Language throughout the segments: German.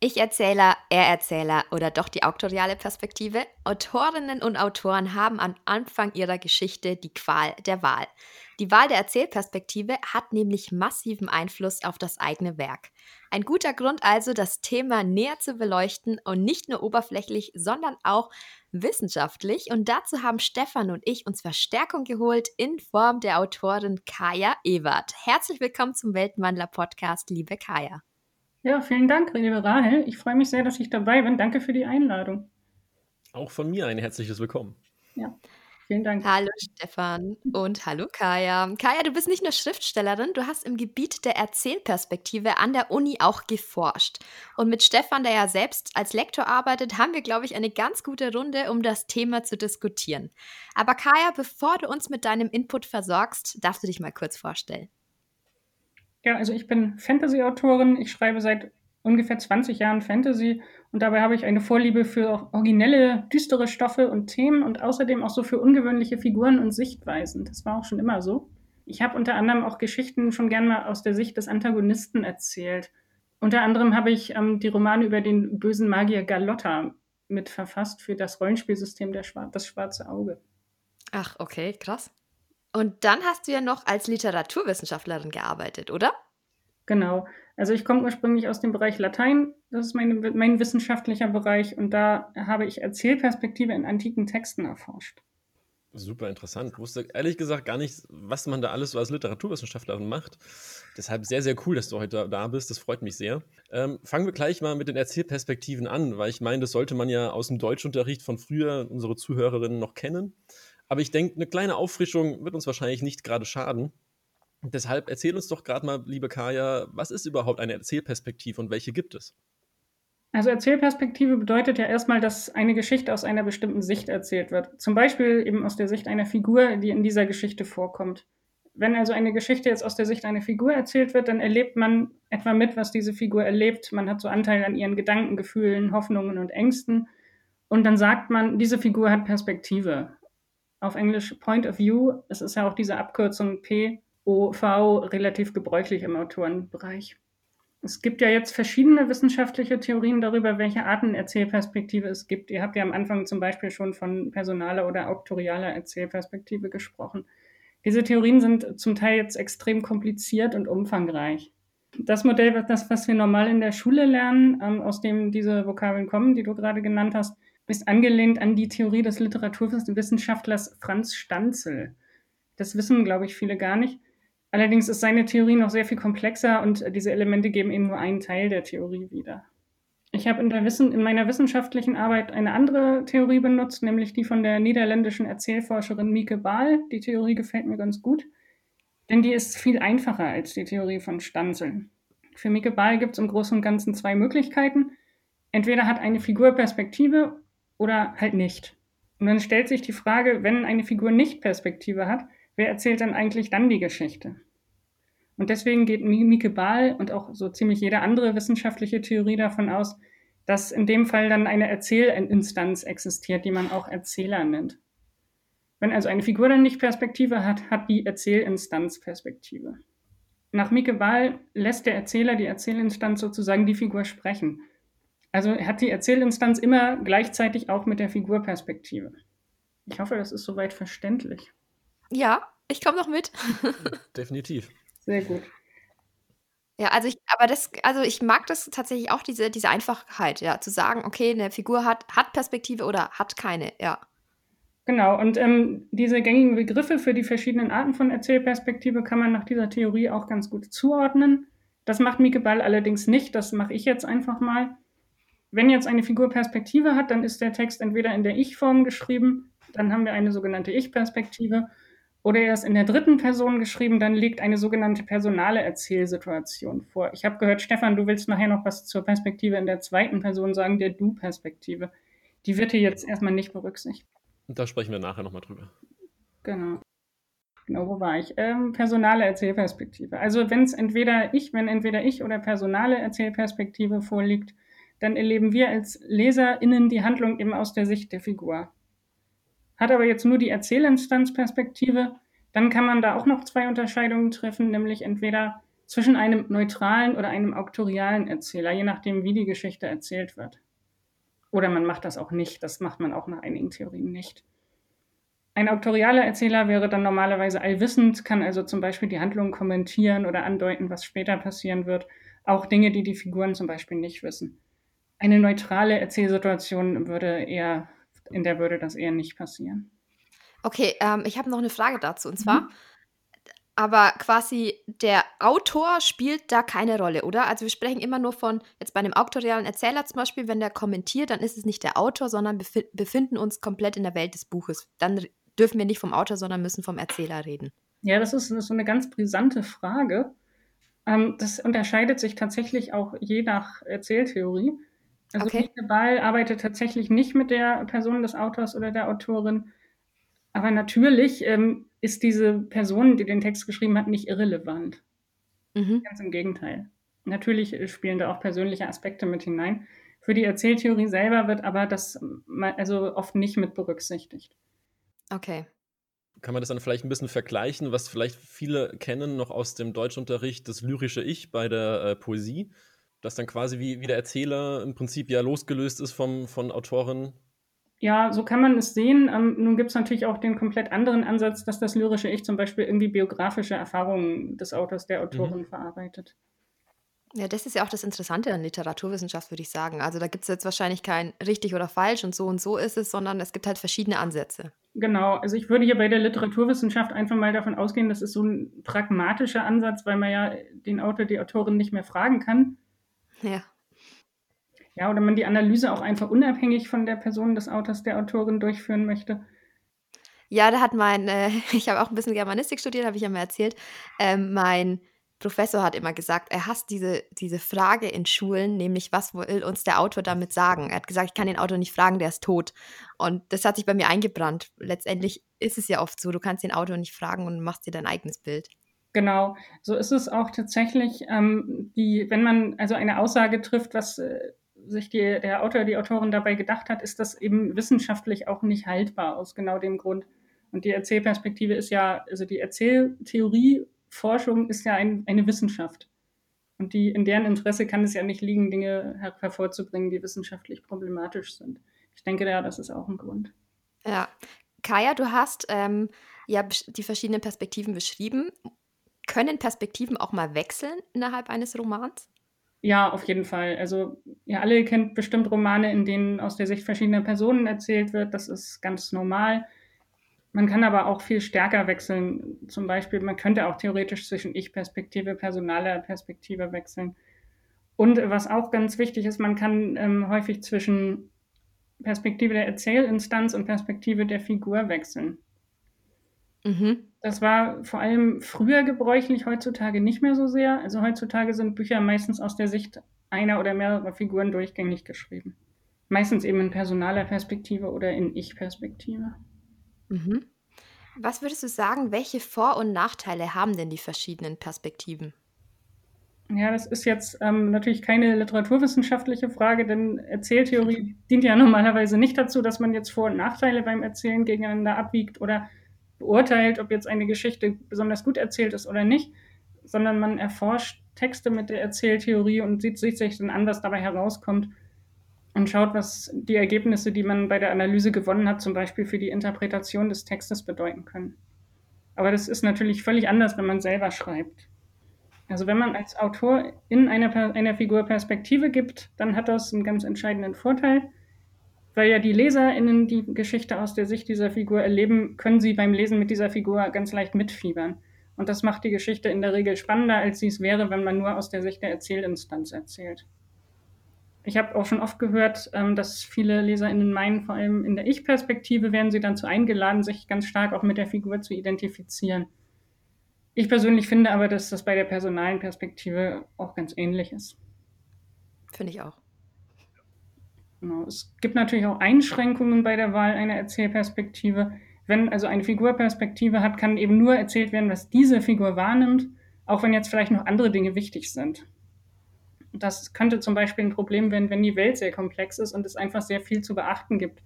Ich Erzähler, er Erzähler oder doch die autoriale Perspektive? Autorinnen und Autoren haben am Anfang ihrer Geschichte die Qual der Wahl. Die Wahl der Erzählperspektive hat nämlich massiven Einfluss auf das eigene Werk. Ein guter Grund also, das Thema näher zu beleuchten und nicht nur oberflächlich, sondern auch wissenschaftlich. Und dazu haben Stefan und ich uns Verstärkung geholt in Form der Autorin Kaya Ewert. Herzlich willkommen zum Weltenwandler-Podcast, liebe Kaya. Ja, vielen Dank, liebe Rahel. Ich freue mich sehr, dass ich dabei bin. Danke für die Einladung. Auch von mir ein herzliches Willkommen. Ja, vielen Dank. Hallo Stefan und hallo Kaya. Kaya, du bist nicht nur Schriftstellerin, du hast im Gebiet der Erzählperspektive an der Uni auch geforscht. Und mit Stefan, der ja selbst als Lektor arbeitet, haben wir, glaube ich, eine ganz gute Runde, um das Thema zu diskutieren. Aber Kaya, bevor du uns mit deinem Input versorgst, darfst du dich mal kurz vorstellen. Ja, also ich bin Fantasy-Autorin. Ich schreibe seit ungefähr 20 Jahren Fantasy und dabei habe ich eine Vorliebe für originelle, düstere Stoffe und Themen und außerdem auch so für ungewöhnliche Figuren und Sichtweisen. Das war auch schon immer so. Ich habe unter anderem auch Geschichten schon gern mal aus der Sicht des Antagonisten erzählt. Unter anderem habe ich ähm, die Romane über den bösen Magier Galotta mit verfasst für das Rollenspielsystem der Schwar Das Schwarze Auge. Ach, okay, krass. Und dann hast du ja noch als Literaturwissenschaftlerin gearbeitet, oder? Genau. Also ich komme ursprünglich aus dem Bereich Latein, das ist meine, mein wissenschaftlicher Bereich und da habe ich Erzählperspektive in antiken Texten erforscht. Super interessant. Ich wusste ehrlich gesagt gar nicht, was man da alles so als Literaturwissenschaftlerin macht. Deshalb sehr, sehr cool, dass du heute da bist. Das freut mich sehr. Ähm, fangen wir gleich mal mit den Erzählperspektiven an, weil ich meine, das sollte man ja aus dem Deutschunterricht von früher unsere Zuhörerinnen noch kennen. Aber ich denke, eine kleine Auffrischung wird uns wahrscheinlich nicht gerade schaden. Deshalb erzähl uns doch gerade mal, liebe Kaya, was ist überhaupt eine Erzählperspektive und welche gibt es? Also Erzählperspektive bedeutet ja erstmal, dass eine Geschichte aus einer bestimmten Sicht erzählt wird. Zum Beispiel eben aus der Sicht einer Figur, die in dieser Geschichte vorkommt. Wenn also eine Geschichte jetzt aus der Sicht einer Figur erzählt wird, dann erlebt man etwa mit, was diese Figur erlebt. Man hat so Anteil an ihren Gedanken, Gefühlen, Hoffnungen und Ängsten. Und dann sagt man, diese Figur hat Perspektive auf Englisch Point of View. Es ist ja auch diese Abkürzung POV relativ gebräuchlich im Autorenbereich. Es gibt ja jetzt verschiedene wissenschaftliche Theorien darüber, welche Arten Erzählperspektive es gibt. Ihr habt ja am Anfang zum Beispiel schon von personaler oder auktorialer Erzählperspektive gesprochen. Diese Theorien sind zum Teil jetzt extrem kompliziert und umfangreich. Das Modell, das, was wir normal in der Schule lernen, ähm, aus dem diese Vokabeln kommen, die du gerade genannt hast, ist angelehnt an die Theorie des Literaturwissenschaftlers Franz Stanzel. Das wissen, glaube ich, viele gar nicht. Allerdings ist seine Theorie noch sehr viel komplexer und diese Elemente geben eben nur einen Teil der Theorie wieder. Ich habe in, in, meiner wissenschaftlichen Arbeit eine andere Theorie benutzt, nämlich die von der niederländischen Erzählforscherin Mieke Baal. Die Theorie gefällt mir ganz gut, denn die ist viel einfacher als die Theorie von Stanzel. Für Mieke Baal gibt es im Großen und Ganzen zwei Möglichkeiten. Entweder hat eine Figur Perspektive oder halt nicht. Und dann stellt sich die Frage, wenn eine Figur nicht Perspektive hat, wer erzählt dann eigentlich dann die Geschichte? Und deswegen geht Mieke Baal und auch so ziemlich jede andere wissenschaftliche Theorie davon aus, dass in dem Fall dann eine Erzählinstanz existiert, die man auch Erzähler nennt. Wenn also eine Figur dann nicht Perspektive hat, hat die Erzählinstanz Perspektive. Nach Mieke Baal lässt der Erzähler die Erzählinstanz sozusagen die Figur sprechen. Also hat die Erzählinstanz immer gleichzeitig auch mit der Figurperspektive. Ich hoffe, das ist soweit verständlich. Ja, ich komme noch mit. Definitiv. Sehr gut. Ja, also ich, aber das, also ich mag das tatsächlich auch, diese, diese Einfachheit, ja, zu sagen, okay, eine Figur hat, hat Perspektive oder hat keine, ja. Genau, und ähm, diese gängigen Begriffe für die verschiedenen Arten von Erzählperspektive kann man nach dieser Theorie auch ganz gut zuordnen. Das macht Mieke Ball allerdings nicht, das mache ich jetzt einfach mal wenn jetzt eine Figur Perspektive hat, dann ist der Text entweder in der Ich-Form geschrieben, dann haben wir eine sogenannte Ich-Perspektive, oder er ist in der dritten Person geschrieben, dann liegt eine sogenannte personale Erzählsituation vor. Ich habe gehört, Stefan, du willst nachher noch was zur Perspektive in der zweiten Person sagen, der Du-Perspektive. Die wird hier jetzt erstmal nicht berücksichtigt. Da sprechen wir nachher nochmal drüber. Genau. Genau, wo war ich? Ähm, personale Erzählperspektive. Also wenn es entweder ich, wenn entweder ich oder personale Erzählperspektive vorliegt, dann erleben wir als LeserInnen die Handlung eben aus der Sicht der Figur. Hat aber jetzt nur die Erzählinstanzperspektive, dann kann man da auch noch zwei Unterscheidungen treffen, nämlich entweder zwischen einem neutralen oder einem auktorialen Erzähler, je nachdem, wie die Geschichte erzählt wird. Oder man macht das auch nicht, das macht man auch nach einigen Theorien nicht. Ein auktorialer Erzähler wäre dann normalerweise allwissend, kann also zum Beispiel die Handlung kommentieren oder andeuten, was später passieren wird, auch Dinge, die die Figuren zum Beispiel nicht wissen. Eine neutrale Erzählsituation würde eher, in der würde das eher nicht passieren. Okay, ähm, ich habe noch eine Frage dazu. Und zwar, mhm. aber quasi der Autor spielt da keine Rolle, oder? Also wir sprechen immer nur von, jetzt bei einem auktorialen Erzähler zum Beispiel, wenn der kommentiert, dann ist es nicht der Autor, sondern wir befinden uns komplett in der Welt des Buches. Dann dürfen wir nicht vom Autor, sondern müssen vom Erzähler reden. Ja, das ist, das ist so eine ganz brisante Frage. Ähm, das unterscheidet sich tatsächlich auch je nach Erzähltheorie. Also okay. Ball arbeitet tatsächlich nicht mit der Person des Autors oder der Autorin, aber natürlich ähm, ist diese Person, die den Text geschrieben hat, nicht irrelevant. Mhm. Ganz im Gegenteil. Natürlich spielen da auch persönliche Aspekte mit hinein. Für die Erzähltheorie selber wird aber das also oft nicht mit berücksichtigt. Okay. Kann man das dann vielleicht ein bisschen vergleichen, was vielleicht viele kennen noch aus dem Deutschunterricht, das lyrische Ich bei der äh, Poesie, das dann quasi wie, wie der Erzähler im Prinzip ja losgelöst ist vom, von Autoren ja, so kann man es sehen. Ähm, nun gibt es natürlich auch den komplett anderen Ansatz, dass das lyrische Ich zum Beispiel irgendwie biografische Erfahrungen des Autors, der Autorin mhm. verarbeitet. Ja, das ist ja auch das Interessante an Literaturwissenschaft, würde ich sagen. Also da gibt es jetzt wahrscheinlich kein richtig oder falsch und so und so ist es, sondern es gibt halt verschiedene Ansätze. Genau, also ich würde hier bei der Literaturwissenschaft einfach mal davon ausgehen, das ist so ein pragmatischer Ansatz, weil man ja den Autor, die Autorin nicht mehr fragen kann. Ja. Ja, oder man die Analyse auch einfach unabhängig von der Person des Autors, der Autorin durchführen möchte. Ja, da hat mein, äh, ich habe auch ein bisschen Germanistik studiert, habe ich ja mal erzählt. Ähm, mein Professor hat immer gesagt, er hasst diese, diese Frage in Schulen, nämlich was will uns der Autor damit sagen? Er hat gesagt, ich kann den Autor nicht fragen, der ist tot. Und das hat sich bei mir eingebrannt. Letztendlich ist es ja oft so, du kannst den Autor nicht fragen und machst dir dein eigenes Bild. Genau, so ist es auch tatsächlich, ähm, die, wenn man also eine Aussage trifft, was äh, sich die, der Autor, die Autorin dabei gedacht hat, ist das eben wissenschaftlich auch nicht haltbar aus genau dem Grund. Und die Erzählperspektive ist ja, also die Erzähltheorieforschung ist ja ein, eine Wissenschaft. Und die, in deren Interesse kann es ja nicht liegen, Dinge her hervorzubringen, die wissenschaftlich problematisch sind. Ich denke, ja, das ist auch ein Grund. Ja. Kaya, du hast ähm, ja die verschiedenen Perspektiven beschrieben. Können Perspektiven auch mal wechseln innerhalb eines Romans? Ja, auf jeden Fall. Also ihr alle kennt bestimmt Romane, in denen aus der Sicht verschiedener Personen erzählt wird. Das ist ganz normal. Man kann aber auch viel stärker wechseln. Zum Beispiel, man könnte auch theoretisch zwischen Ich-Perspektive, personaler Perspektive wechseln. Und was auch ganz wichtig ist, man kann ähm, häufig zwischen Perspektive der Erzählinstanz und Perspektive der Figur wechseln. Mhm. Das war vor allem früher gebräuchlich, heutzutage nicht mehr so sehr. Also heutzutage sind Bücher meistens aus der Sicht einer oder mehrerer Figuren durchgängig geschrieben. Meistens eben in personaler Perspektive oder in Ich-Perspektive. Mhm. Was würdest du sagen, welche Vor- und Nachteile haben denn die verschiedenen Perspektiven? Ja, das ist jetzt ähm, natürlich keine literaturwissenschaftliche Frage, denn Erzähltheorie dient ja normalerweise nicht dazu, dass man jetzt Vor- und Nachteile beim Erzählen gegeneinander abwiegt oder beurteilt, ob jetzt eine Geschichte besonders gut erzählt ist oder nicht, sondern man erforscht Texte mit der Erzähltheorie und sieht, sich dann an, was dabei herauskommt und schaut, was die Ergebnisse, die man bei der Analyse gewonnen hat, zum Beispiel für die Interpretation des Textes bedeuten können. Aber das ist natürlich völlig anders, wenn man selber schreibt. Also wenn man als Autor in einer, einer Figur Perspektive gibt, dann hat das einen ganz entscheidenden Vorteil weil ja die LeserInnen die Geschichte aus der Sicht dieser Figur erleben, können sie beim Lesen mit dieser Figur ganz leicht mitfiebern. Und das macht die Geschichte in der Regel spannender, als sie es wäre, wenn man nur aus der Sicht der Erzählinstanz erzählt. Ich habe auch schon oft gehört, ähm, dass viele LeserInnen meinen, vor allem in der Ich-Perspektive werden sie dann zu eingeladen, sich ganz stark auch mit der Figur zu identifizieren. Ich persönlich finde aber, dass das bei der personalen Perspektive auch ganz ähnlich ist. Finde ich auch. Genau. Es gibt natürlich auch Einschränkungen bei der Wahl einer Erzählperspektive. Wenn also eine Figur Perspektive hat, kann eben nur erzählt werden, was diese Figur wahrnimmt, auch wenn jetzt vielleicht noch andere Dinge wichtig sind. Das könnte zum Beispiel ein Problem werden, wenn die Welt sehr komplex ist und es einfach sehr viel zu beachten gibt,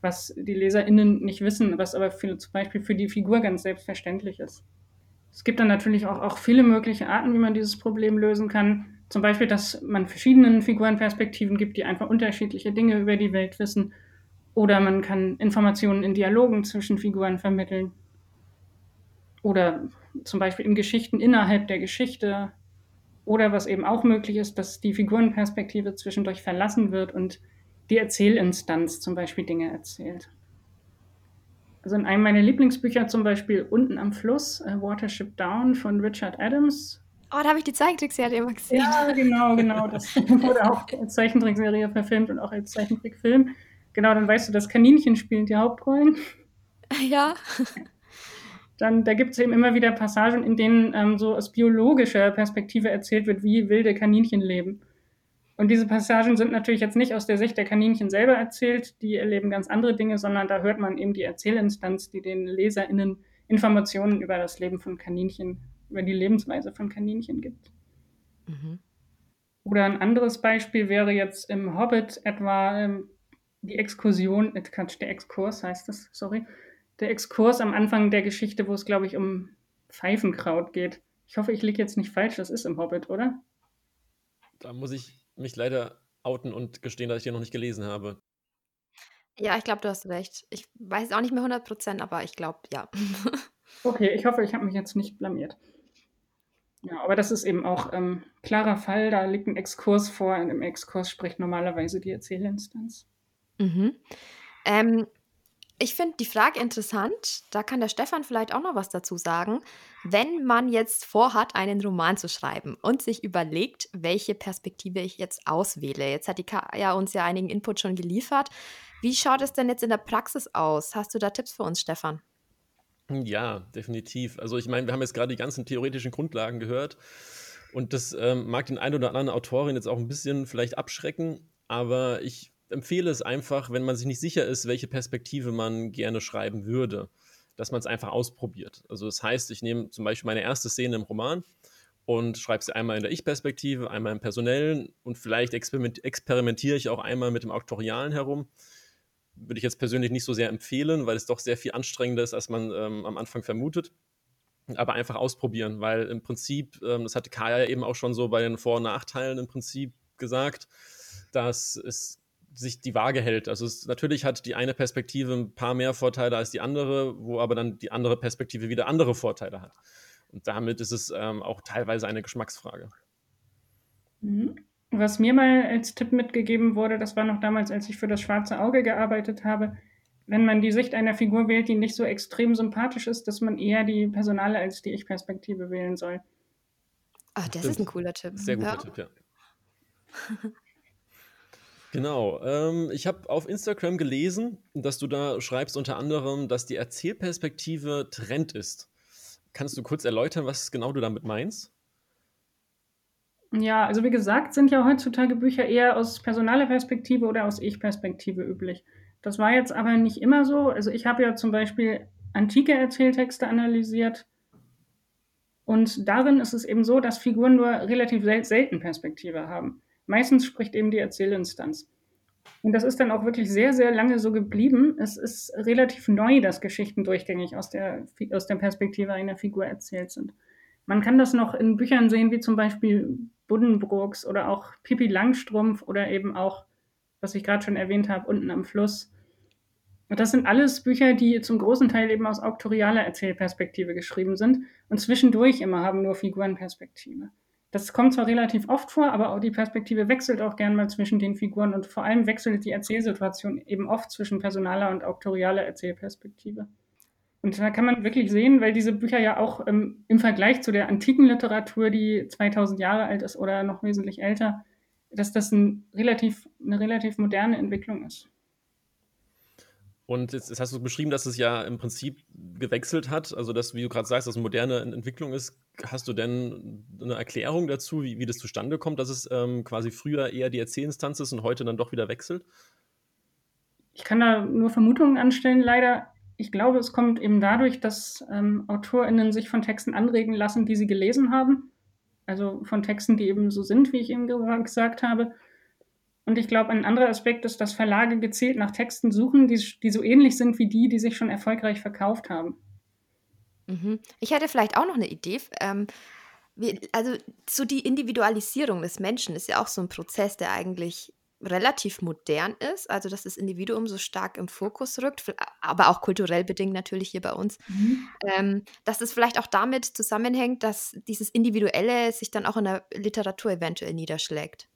was die LeserInnen nicht wissen, was aber für, zum Beispiel für die Figur ganz selbstverständlich ist. Es gibt dann natürlich auch, auch viele mögliche Arten, wie man dieses Problem lösen kann. Zum Beispiel, dass man verschiedenen Figurenperspektiven gibt, die einfach unterschiedliche Dinge über die Welt wissen. Oder man kann Informationen in Dialogen zwischen Figuren vermitteln. Oder zum Beispiel in Geschichten innerhalb der Geschichte. Oder was eben auch möglich ist, dass die Figurenperspektive zwischendurch verlassen wird und die Erzählinstanz zum Beispiel Dinge erzählt. Also in einem meiner Lieblingsbücher zum Beispiel Unten am Fluss, Watership Down von Richard Adams. Oh, da habe ich die Zeichentrickserie immer gesehen. Ja, genau, genau. Das wurde auch als Zeichentrickserie verfilmt und auch als Zeichentrickfilm. Genau, dann weißt du, das Kaninchen spielt die Hauptrollen. Ja. Dann, da gibt es eben immer wieder Passagen, in denen ähm, so aus biologischer Perspektive erzählt wird, wie wilde Kaninchen leben. Und diese Passagen sind natürlich jetzt nicht aus der Sicht der Kaninchen selber erzählt, die erleben ganz andere Dinge, sondern da hört man eben die Erzählinstanz, die den LeserInnen Informationen über das Leben von Kaninchen, über die Lebensweise von Kaninchen gibt. Mhm. Oder ein anderes Beispiel wäre jetzt im Hobbit etwa ähm, die Exkursion, äh, der Exkurs heißt das, sorry, der Exkurs am Anfang der Geschichte, wo es, glaube ich, um Pfeifenkraut geht. Ich hoffe, ich liege jetzt nicht falsch, das ist im Hobbit, oder? Da muss ich mich leider outen und gestehen, dass ich den noch nicht gelesen habe. Ja, ich glaube, du hast recht. Ich weiß auch nicht mehr 100 Prozent, aber ich glaube, ja. okay, ich hoffe, ich habe mich jetzt nicht blamiert. Ja, aber das ist eben auch ähm, klarer Fall. Da liegt ein Exkurs vor und im Exkurs spricht normalerweise die Erzählinstanz. Mhm. Ähm, ich finde die Frage interessant. Da kann der Stefan vielleicht auch noch was dazu sagen. Wenn man jetzt vorhat, einen Roman zu schreiben und sich überlegt, welche Perspektive ich jetzt auswähle. Jetzt hat die ja uns ja einigen Input schon geliefert. Wie schaut es denn jetzt in der Praxis aus? Hast du da Tipps für uns, Stefan? Ja, definitiv. Also ich meine, wir haben jetzt gerade die ganzen theoretischen Grundlagen gehört. Und das ähm, mag den einen oder anderen Autorin jetzt auch ein bisschen vielleicht abschrecken, aber ich empfehle es einfach, wenn man sich nicht sicher ist, welche Perspektive man gerne schreiben würde, dass man es einfach ausprobiert. Also das heißt, ich nehme zum Beispiel meine erste Szene im Roman und schreibe sie einmal in der Ich-Perspektive, einmal im Personellen und vielleicht experimentiere ich auch einmal mit dem Auktorialen herum. Würde ich jetzt persönlich nicht so sehr empfehlen, weil es doch sehr viel anstrengender ist, als man ähm, am Anfang vermutet. Aber einfach ausprobieren, weil im Prinzip, ähm, das hatte Kaya eben auch schon so bei den Vor- und Nachteilen im Prinzip gesagt, dass es sich die Waage hält. Also es, natürlich hat die eine Perspektive ein paar mehr Vorteile als die andere, wo aber dann die andere Perspektive wieder andere Vorteile hat. Und damit ist es ähm, auch teilweise eine Geschmacksfrage. Mhm. Was mir mal als Tipp mitgegeben wurde, das war noch damals, als ich für das schwarze Auge gearbeitet habe, wenn man die Sicht einer Figur wählt, die nicht so extrem sympathisch ist, dass man eher die Personale als die Ich-Perspektive wählen soll. Ach, das Stimmt. ist ein cooler Tipp. Sehr guter ja. Tipp, ja. Genau. Ähm, ich habe auf Instagram gelesen, dass du da schreibst unter anderem, dass die Erzählperspektive Trend ist. Kannst du kurz erläutern, was genau du damit meinst? Ja, also wie gesagt, sind ja heutzutage Bücher eher aus personaler Perspektive oder aus Ich-Perspektive üblich. Das war jetzt aber nicht immer so. Also ich habe ja zum Beispiel antike Erzähltexte analysiert und darin ist es eben so, dass Figuren nur relativ sel selten Perspektive haben. Meistens spricht eben die Erzählinstanz. Und das ist dann auch wirklich sehr, sehr lange so geblieben. Es ist relativ neu, dass Geschichten durchgängig aus der, aus der Perspektive einer Figur erzählt sind. Man kann das noch in Büchern sehen, wie zum Beispiel Buddenbrooks oder auch Pippi Langstrumpf oder eben auch, was ich gerade schon erwähnt habe, unten am Fluss. Und das sind alles Bücher, die zum großen Teil eben aus auktorialer Erzählperspektive geschrieben sind und zwischendurch immer haben nur Figurenperspektive. Das kommt zwar relativ oft vor, aber auch die Perspektive wechselt auch gern mal zwischen den Figuren und vor allem wechselt die Erzählsituation eben oft zwischen personaler und auktorialer Erzählperspektive. Und da kann man wirklich sehen, weil diese Bücher ja auch ähm, im Vergleich zu der antiken Literatur, die 2000 Jahre alt ist oder noch wesentlich älter, dass das ein relativ, eine relativ moderne Entwicklung ist. Und jetzt, jetzt, hast du beschrieben, dass es ja im Prinzip gewechselt hat, also dass, wie du gerade sagst, dass eine moderne Entwicklung ist. Hast du denn eine Erklärung dazu, wie, wie das zustande kommt, dass es ähm, quasi früher eher die Erzählinstanz ist und heute dann doch wieder wechselt? Ich kann da nur Vermutungen anstellen, leider. Ich glaube, es kommt eben dadurch, dass ähm, AutorInnen sich von Texten anregen lassen, die sie gelesen haben. Also von Texten, die eben so sind, wie ich eben gesagt habe und ich glaube, ein anderer Aspekt ist, dass Verlage gezielt nach Texten suchen, die, die so ähnlich sind wie die, die sich schon erfolgreich verkauft haben. Mhm. Ich hätte vielleicht auch noch eine Idee. Ähm, wie, also so die Individualisierung des Menschen ist ja auch so ein Prozess, der eigentlich relativ modern ist, also dass das Individuum so stark im Fokus rückt, aber auch kulturell bedingt natürlich hier bei uns, mhm. ähm, dass es vielleicht auch damit zusammenhängt, dass dieses Individuelle sich dann auch in der Literatur eventuell niederschlägt.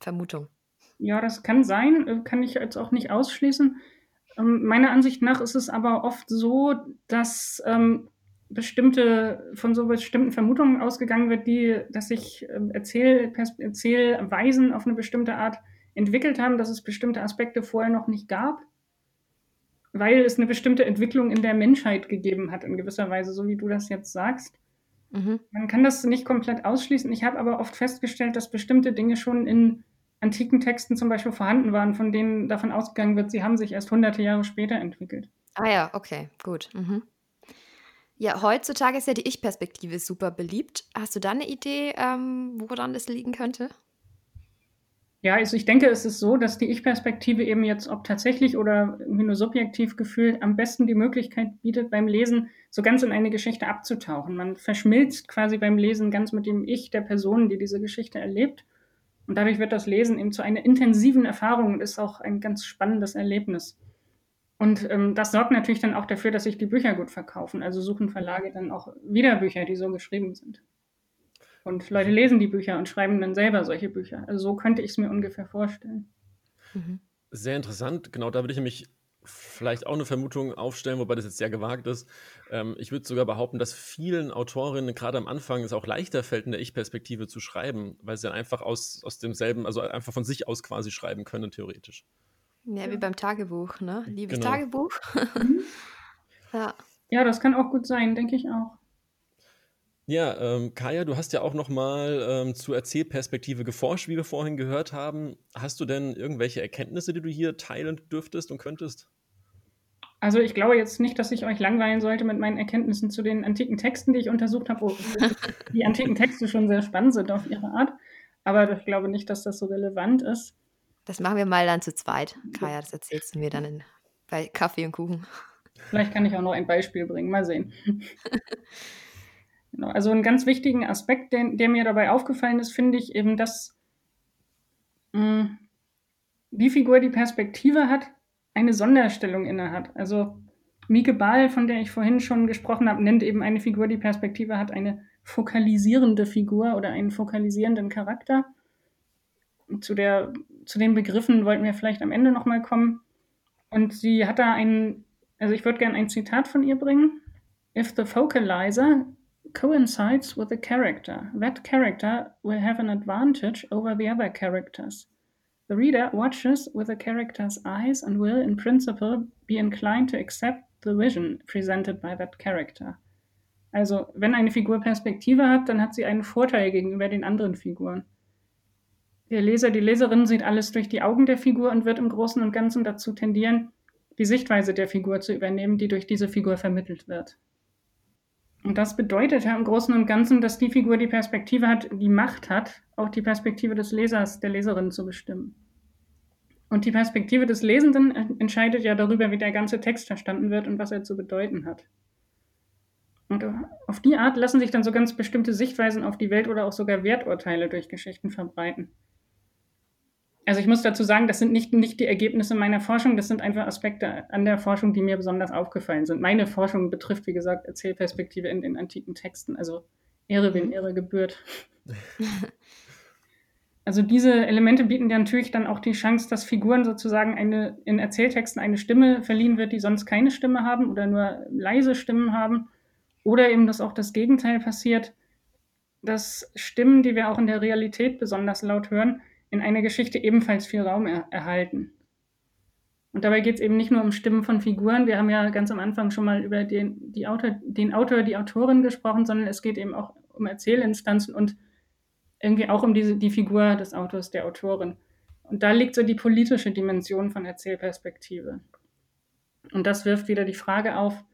Vermutung. Ja, das kann sein, äh, kann ich jetzt auch nicht ausschließen. Ähm, meiner Ansicht nach ist es aber oft so, dass ähm, bestimmte, von so bestimmten Vermutungen ausgegangen wird, die, dass sich ähm, Erzähl, Erzählweisen auf eine bestimmte Art entwickelt haben, dass es bestimmte Aspekte vorher noch nicht gab, weil es eine bestimmte Entwicklung in der Menschheit gegeben hat, in gewisser Weise, so wie du das jetzt sagst. Mhm. Man kann das nicht komplett ausschließen. Ich habe aber oft festgestellt, dass bestimmte Dinge schon in antiken Texten zum Beispiel vorhanden waren, von denen davon ausgegangen wird, sie haben sich erst hunderte Jahre später entwickelt. Ah ja, okay, gut. Mhm. Ja, heutzutage ist ja die Ich-Perspektive super beliebt. Hast du da eine Idee, ähm, woran das liegen könnte? Ja, also ich denke, es ist so, dass die Ich-Perspektive eben jetzt, ob tatsächlich oder nur subjektiv gefühlt, am besten die Möglichkeit bietet, beim Lesen so ganz in eine Geschichte abzutauchen. Man verschmilzt quasi beim Lesen ganz mit dem Ich der Person, die diese Geschichte erlebt. Und dadurch wird das Lesen eben zu einer intensiven Erfahrung und ist auch ein ganz spannendes Erlebnis. Und ähm, das sorgt natürlich dann auch dafür, dass sich die Bücher gut verkaufen. Also suchen Verlage dann auch wieder Bücher, die so geschrieben sind. Und Leute lesen die Bücher und schreiben dann selber solche Bücher. Also so könnte ich es mir ungefähr vorstellen. Mhm. Sehr interessant. Genau, da würde ich nämlich vielleicht auch eine Vermutung aufstellen, wobei das jetzt sehr gewagt ist. Ähm, ich würde sogar behaupten, dass vielen Autorinnen gerade am Anfang es auch leichter fällt, in der Ich-Perspektive zu schreiben, weil sie dann einfach aus, aus demselben, also einfach von sich aus quasi schreiben können, theoretisch. Ja, wie beim Tagebuch, ne? Liebes genau. Tagebuch. Mhm. ja. ja, das kann auch gut sein, denke ich auch. Ja, ähm, Kaya, du hast ja auch noch mal ähm, zur Erzählperspektive geforscht, wie wir vorhin gehört haben. Hast du denn irgendwelche Erkenntnisse, die du hier teilen dürftest und könntest? Also ich glaube jetzt nicht, dass ich euch langweilen sollte mit meinen Erkenntnissen zu den antiken Texten, die ich untersucht habe, wo die antiken Texte schon sehr spannend sind auf ihre Art. Aber ich glaube nicht, dass das so relevant ist. Das machen wir mal dann zu zweit. Kaya, das erzählst du mir dann in, bei Kaffee und Kuchen. Vielleicht kann ich auch noch ein Beispiel bringen. Mal sehen. genau. Also einen ganz wichtigen Aspekt, der, der, mir dabei aufgefallen ist, finde ich eben, dass mh, mm, die Figur, die Perspektive hat, eine Sonderstellung innehat. Also Mieke Bahl, von der ich vorhin schon gesprochen habe, nennt eben eine Figur, die Perspektive hat, eine fokalisierende Figur oder einen fokalisierenden Charakter. Zu der zu den Begriffen wollten wir vielleicht am Ende nochmal kommen. Und sie hat da ein, also ich würde gerne ein Zitat von ihr bringen. If the focalizer coincides with the character, that character will have an advantage over the other characters. The reader watches with the character's eyes and will, in principle, be inclined to accept the vision presented by that character. Also, wenn eine Figur Perspektive hat, dann hat sie einen Vorteil gegenüber den anderen Figuren. Der Leser, die Leserin sieht alles durch die Augen der Figur und wird im Großen und Ganzen dazu tendieren, die Sichtweise der Figur zu übernehmen, die durch diese Figur vermittelt wird. Und das bedeutet ja im Großen und Ganzen, dass die Figur die Perspektive hat, die Macht hat, auch die Perspektive des Lesers, der Leserin zu bestimmen. Und die Perspektive des Lesenden entscheidet ja darüber, wie der ganze Text verstanden wird und was er zu bedeuten hat. Und auf die Art lassen sich dann so ganz bestimmte Sichtweisen auf die Welt oder auch sogar Werturteile durch Geschichten verbreiten. Also ich muss dazu sagen, das sind nicht, nicht die Ergebnisse meiner Forschung, das sind einfach Aspekte an der Forschung, die mir besonders aufgefallen sind. Meine Forschung betrifft, wie gesagt, Erzählperspektive in den antiken Texten. Also Ehre, wen mhm. Ehre gebührt. Also diese Elemente bieten ja natürlich dann auch die Chance, dass Figuren sozusagen eine, in Erzähltexten eine Stimme verliehen wird, die sonst keine Stimme haben oder nur leise Stimmen haben. Oder eben, dass auch das Gegenteil passiert, dass Stimmen, die wir auch in der Realität besonders laut hören, in einer Geschichte ebenfalls viel Raum er erhalten. Und dabei geht es eben nicht nur um Stimmen von Figuren. Wir haben ja ganz am Anfang schon mal über den, die Autor, den Autor, die Autorin gesprochen, sondern es geht eben auch um Erzählinstanzen und irgendwie auch um diese, die Figur des Autors, der Autorin. Und da liegt so die politische Dimension von Erzählperspektive. Und das wirft wieder die Frage auf,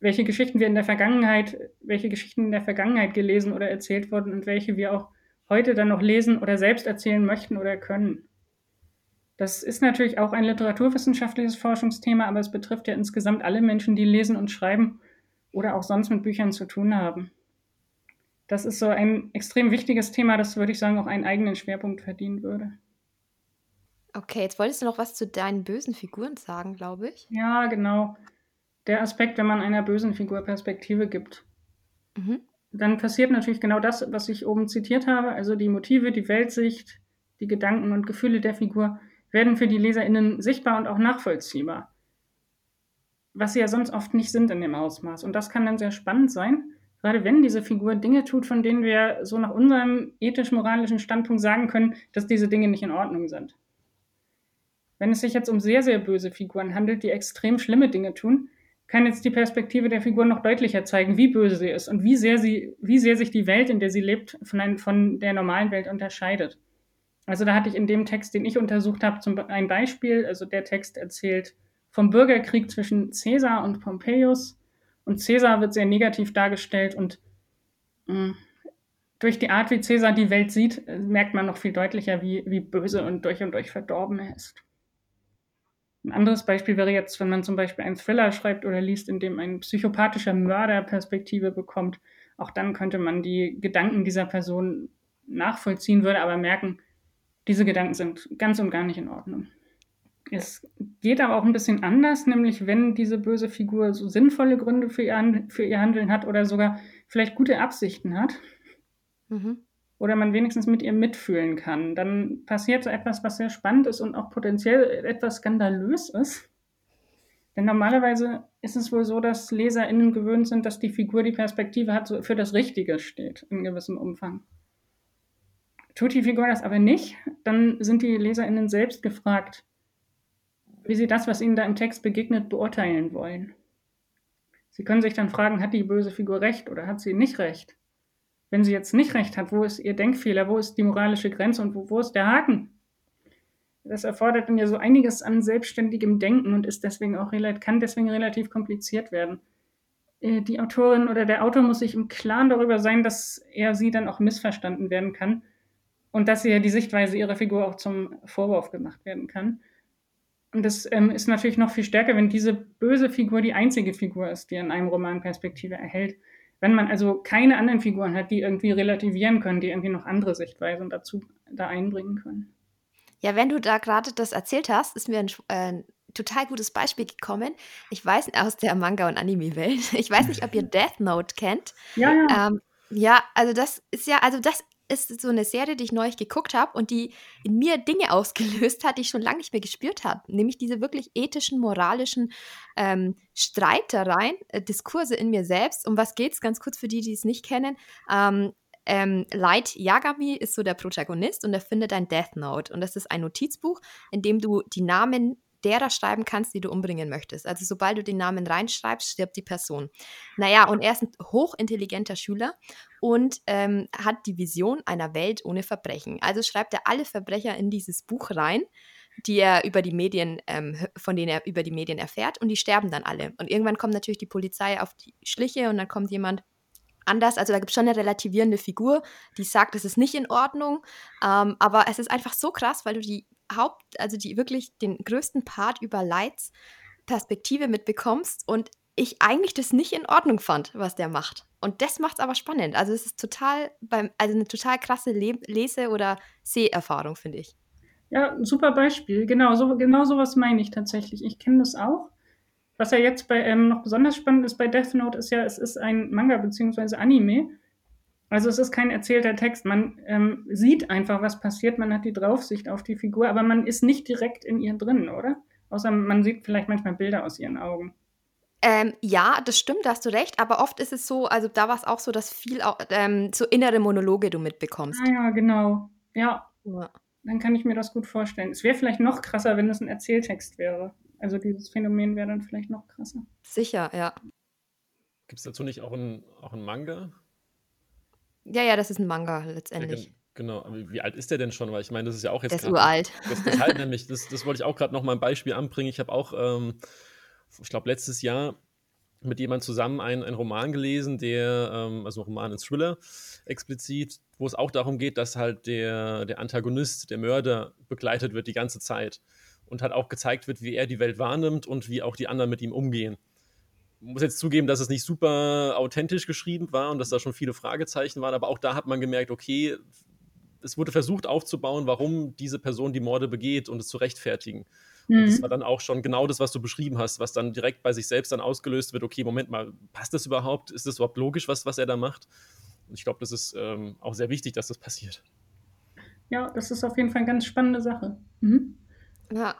welche Geschichten wir in der Vergangenheit, welche Geschichten in der Vergangenheit gelesen oder erzählt wurden und welche wir auch heute dann noch lesen oder selbst erzählen möchten oder können. Das ist natürlich auch ein literaturwissenschaftliches Forschungsthema, aber es betrifft ja insgesamt alle Menschen, die lesen und schreiben. oder auch sonst mit Büchern zu tun haben. Das ist so ein extrem wichtiges Thema, das würde ich sagen auch einen eigenen Schwerpunkt verdienen würde. Okay, jetzt wolltest du noch was zu deinen bösen Figuren sagen, glaube ich. Ja, genau. Der Aspekt, wenn man einer bösen Figur Perspektive gibt. Mhm. Dann passiert natürlich genau das, was ich oben zitiert habe. Also die Motive, die Weltsicht, die Gedanken und Gefühle der Figur werden für die LeserInnen sichtbar und auch nachvollziehbar. Was sie ja sonst oft nicht sind in dem Ausmaß. Und das kann dann sehr spannend sein, gerade wenn diese Figur Dinge tut, von denen wir so nach unserem ethisch-moralischen Standpunkt sagen können, dass diese Dinge nicht in Ordnung sind. Wenn es sich jetzt um sehr, sehr böse Figuren handelt, die extrem schlimme Dinge tun, kann jetzt die Perspektive der Figur noch deutlicher zeigen, wie böse sie ist und wie sehr, sie, wie sehr sich die Welt, in der sie lebt, von, ein, von der normalen Welt unterscheidet. Also da hatte ich in dem Text, den ich untersucht habe, zum, ein Beispiel. Also der Text erzählt vom Bürgerkrieg zwischen Caesar und Pompeius. Und Caesar wird sehr negativ dargestellt und mh, mm, durch die Art, wie Caesar die Welt sieht, merkt man noch viel deutlicher, wie, wie böse und durch und durch verdorben er ist. Ein anderes Beispiel wäre jetzt, wenn man zum Beispiel einen Thriller schreibt oder liest, in dem ein psychopathischer Mörder Perspektive bekommt. Auch dann könnte man die Gedanken dieser Person nachvollziehen, würde aber merken, diese Gedanken sind ganz und gar nicht in Ordnung. Es geht aber auch ein bisschen anders, nämlich wenn diese böse Figur so sinnvolle Gründe für ihr, für ihr Handeln hat oder sogar vielleicht gute Absichten hat. Mhm oder man wenigstens mit ihr mitfühlen kann. Dann passiert so etwas, was sehr spannend ist und auch potenziell etwas skandalös ist. Denn normalerweise ist es wohl so, dass LeserInnen gewöhnt sind, dass die Figur die Perspektive hat, so für das Richtige steht, in gewissem Umfang. Tut die Figur das aber nicht, dann sind die LeserInnen selbst gefragt, wie sie das, was ihnen da im Text begegnet, beurteilen wollen. Sie können sich dann fragen, hat die böse Figur recht oder hat sie nicht recht? Wenn sie jetzt nicht recht hat, wo ist ihr Denkfehler, wo ist die moralische Grenze und wo, wo ist der Haken? Das erfordert dann ja so einiges an selbstständigem Denken und ist deswegen auch kann deswegen relativ kompliziert werden. Äh, die Autorin oder der Autor muss sich im Klaren darüber sein, dass er sie dann auch missverstanden werden kann und dass ihr die Sichtweise ihrer Figur auch zum Vorwurf gemacht werden kann. Und das ähm, ist natürlich noch viel stärker, wenn diese böse Figur die einzige Figur ist, die in einem Roman Perspektive erhält. Wenn man also keine anderen Figuren hat, die irgendwie relativieren können, die irgendwie noch andere Sichtweisen dazu da einbringen können. Ja, wenn du da gerade das erzählt hast, ist mir ein äh, total gutes Beispiel gekommen. Ich weiß aus der Manga- und Anime-Welt. Ich weiß nicht, ob ihr Death Note kennt. Ja, ja. Ähm, ja, also das ist ja, also das ist so eine Serie, die ich neulich geguckt habe und die in mir Dinge ausgelöst hat, die ich schon lange nicht mehr gespürt habe. Nämlich diese wirklich ethischen, moralischen ähm, Streitereien, äh, Diskurse in mir selbst. Um was geht es? Ganz kurz für die, die es nicht kennen. Ähm, ähm, Light Yagami ist so der Protagonist und er findet ein Death Note. Und das ist ein Notizbuch, in dem du die Namen derer schreiben kannst, die du umbringen möchtest. Also sobald du den Namen reinschreibst, stirbt die Person. Naja, und er ist ein hochintelligenter Schüler und ähm, hat die Vision einer Welt ohne Verbrechen. Also schreibt er alle Verbrecher in dieses Buch rein die er über die Medien, ähm, von denen er über die Medien erfährt und die sterben dann alle. Und irgendwann kommt natürlich die Polizei auf die Schliche und dann kommt jemand anders. Also da gibt es schon eine relativierende Figur, die sagt, es ist nicht in Ordnung. Ähm, aber es ist einfach so krass, weil du die Haupt, also die wirklich den größten Part über Lights Perspektive mitbekommst und ich eigentlich das nicht in Ordnung fand, was der macht. Und das macht es aber spannend. Also es ist total beim, also eine total krasse Le Lese- oder Seherfahrung, finde ich. Ja, ein super Beispiel. Genau, so, genau sowas meine ich tatsächlich. Ich kenne das auch. Was ja jetzt bei ähm, noch besonders spannend ist bei Death Note, ist ja, es ist ein Manga bzw. Anime. Also es ist kein erzählter Text. Man ähm, sieht einfach, was passiert, man hat die Draufsicht auf die Figur, aber man ist nicht direkt in ihr drin, oder? Außer man sieht vielleicht manchmal Bilder aus ihren Augen. Ähm, ja, das stimmt, da hast du recht, aber oft ist es so, also da war es auch so, dass viel ähm, so innere Monologe du mitbekommst. Ah ja, genau. Ja. ja. Dann kann ich mir das gut vorstellen. Es wäre vielleicht noch krasser, wenn es ein Erzähltext wäre. Also dieses Phänomen wäre dann vielleicht noch krasser. Sicher, ja. Gibt es dazu nicht auch einen auch ein Manga? Ja, ja, das ist ein Manga letztendlich. Ja, genau, aber wie alt ist der denn schon? Weil ich meine, das ist ja auch jetzt. Der ist uralt. Das, das halt nämlich, das, das wollte ich auch gerade noch mal ein Beispiel anbringen. Ich habe auch, ähm, ich glaube, letztes Jahr mit jemandem zusammen einen, einen Roman gelesen, der, ähm, also Roman, ein Thriller explizit, wo es auch darum geht, dass halt der, der Antagonist, der Mörder begleitet wird die ganze Zeit und halt auch gezeigt wird, wie er die Welt wahrnimmt und wie auch die anderen mit ihm umgehen. Muss jetzt zugeben, dass es nicht super authentisch geschrieben war und dass da schon viele Fragezeichen waren, aber auch da hat man gemerkt, okay, es wurde versucht aufzubauen, warum diese Person die Morde begeht und es zu rechtfertigen. Mhm. Und das mhm. war dann auch schon genau das, was du beschrieben hast, was dann direkt bei sich selbst dann ausgelöst wird, okay, Moment mal, passt das überhaupt? Ist das überhaupt logisch, was, was er da macht? Und ich glaube, das ist ähm, auch sehr wichtig, dass das passiert. Ja, das ist auf jeden Fall eine ganz spannende Sache. Mhm. Ja,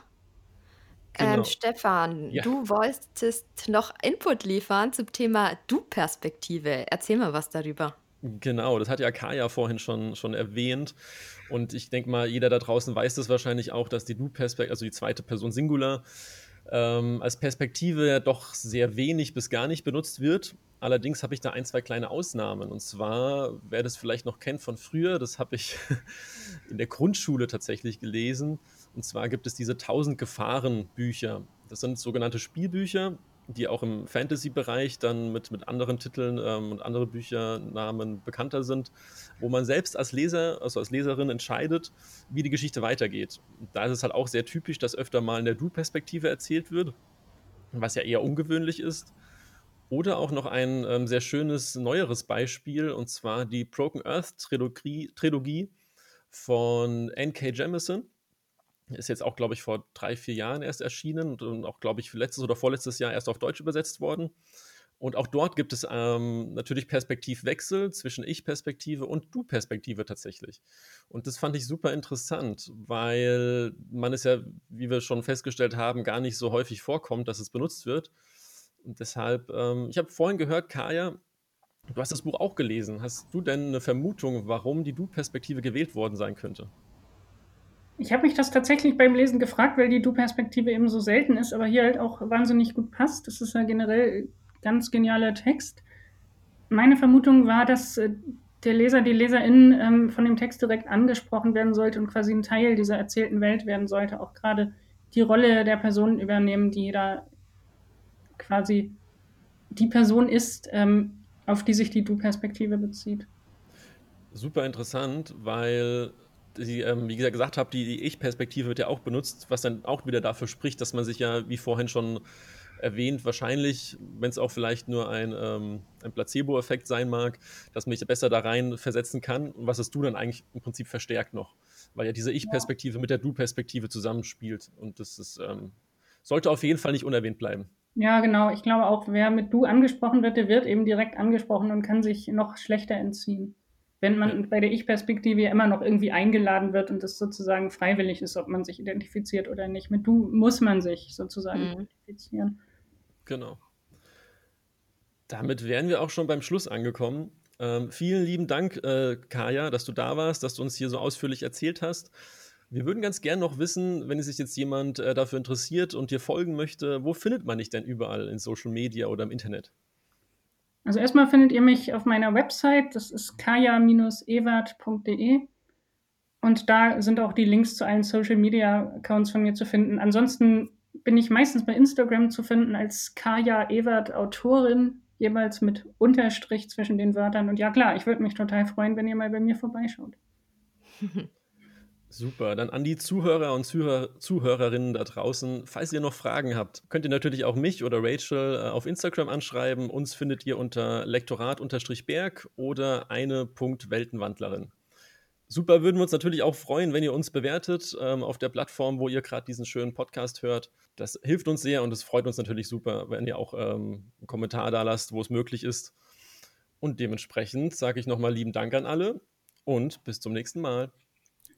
Genau. Ähm, Stefan, ja. du wolltest noch Input liefern zum Thema Du-Perspektive. Erzähl mal was darüber. Genau, das hat ja Kaya vorhin schon, schon erwähnt. Und ich denke mal, jeder da draußen weiß das wahrscheinlich auch, dass die Du-Perspektive, also die zweite Person Singular, ähm, als Perspektive ja doch sehr wenig bis gar nicht benutzt wird. Allerdings habe ich da ein, zwei kleine Ausnahmen. Und zwar, wer das vielleicht noch kennt von früher, das habe ich in der Grundschule tatsächlich gelesen. Und zwar gibt es diese 1000 Gefahren Bücher. Das sind sogenannte Spielbücher, die auch im Fantasy-Bereich dann mit, mit anderen Titeln ähm, und anderen Büchernamen bekannter sind, wo man selbst als Leser, also als Leserin entscheidet, wie die Geschichte weitergeht. Da ist es halt auch sehr typisch, dass öfter mal in der Du-Perspektive erzählt wird, was ja eher ungewöhnlich ist. Oder auch noch ein ähm, sehr schönes, neueres Beispiel, und zwar die Broken Earth Trilogie, Trilogie von N.K. Jemisin ist jetzt auch, glaube ich, vor drei, vier Jahren erst erschienen und auch, glaube ich, letztes oder vorletztes Jahr erst auf Deutsch übersetzt worden. Und auch dort gibt es ähm, natürlich Perspektivwechsel zwischen Ich-Perspektive und Du-Perspektive tatsächlich. Und das fand ich super interessant, weil man es ja, wie wir schon festgestellt haben, gar nicht so häufig vorkommt, dass es benutzt wird. Und deshalb, ähm, ich habe vorhin gehört, Kaya, du hast das Buch auch gelesen. Hast du denn eine Vermutung, warum die Du-Perspektive gewählt worden sein könnte? Ich habe mich das tatsächlich beim Lesen gefragt, weil die Du-Perspektive eben so selten ist, aber hier halt auch wahnsinnig gut passt. Das ist ja generell ganz genialer Text. Meine Vermutung war, dass äh, der Leser, die Leserin ähm, von dem Text direkt angesprochen werden sollte und quasi ein Teil dieser erzählten Welt werden sollte. Auch gerade die Rolle der Person übernehmen, die da quasi die Person ist, ähm, auf die sich die Du-Perspektive bezieht. Super interessant, weil die, ähm, wie gesagt habe, die, die Ich-Perspektive wird ja auch benutzt, was dann auch wieder dafür spricht, dass man sich ja, wie vorhin schon erwähnt, wahrscheinlich, wenn es auch vielleicht nur ein, ähm, ein Placebo-Effekt sein mag, dass man sich besser da rein versetzen kann und was es du dann eigentlich im Prinzip verstärkt noch. Weil ja diese Ich-Perspektive ja. mit der Du-Perspektive zusammenspielt und das ist, ähm, sollte auf jeden Fall nicht unerwähnt bleiben. Ja, genau. Ich glaube auch, wer mit Du angesprochen wird, der wird eben direkt angesprochen und kann sich noch schlechter entziehen wenn man bei der Ich-Perspektive ja immer noch irgendwie eingeladen wird und es sozusagen freiwillig ist, ob man sich identifiziert oder nicht. Mit du muss man sich sozusagen mhm. identifizieren. Genau. Damit wären wir auch schon beim Schluss angekommen. Ähm, vielen lieben Dank, äh, Kaya, dass du da warst, dass du uns hier so ausführlich erzählt hast. Wir würden ganz gern noch wissen, wenn sich jetzt jemand äh, dafür interessiert und dir folgen möchte, wo findet man dich denn überall in Social Media oder im Internet? Also erstmal findet ihr mich auf meiner Website, das ist kaya-ewart.de. Und da sind auch die Links zu allen Social Media Accounts von mir zu finden. Ansonsten bin ich meistens bei Instagram zu finden als Kaya Ewart Autorin, jeweils mit Unterstrich zwischen den Wörtern. Und ja klar, ich würde mich total freuen, wenn ihr mal bei mir vorbeischaut. Super, dann an die Zuhörer und Zuhör Zuhörerinnen da draußen, falls ihr noch Fragen habt, könnt ihr natürlich auch mich oder Rachel äh, auf Instagram anschreiben. Uns findet ihr unter Lektorat-Berg oder eine Punkt Weltenwandlerin. Super, würden wir uns natürlich auch freuen, wenn ihr uns bewertet ähm, auf der Plattform, wo ihr gerade diesen schönen Podcast hört. Das hilft uns sehr und es freut uns natürlich super, wenn ihr auch ähm, einen Kommentar da lasst, wo es möglich ist. Und dementsprechend sage ich nochmal lieben Dank an alle und bis zum nächsten Mal.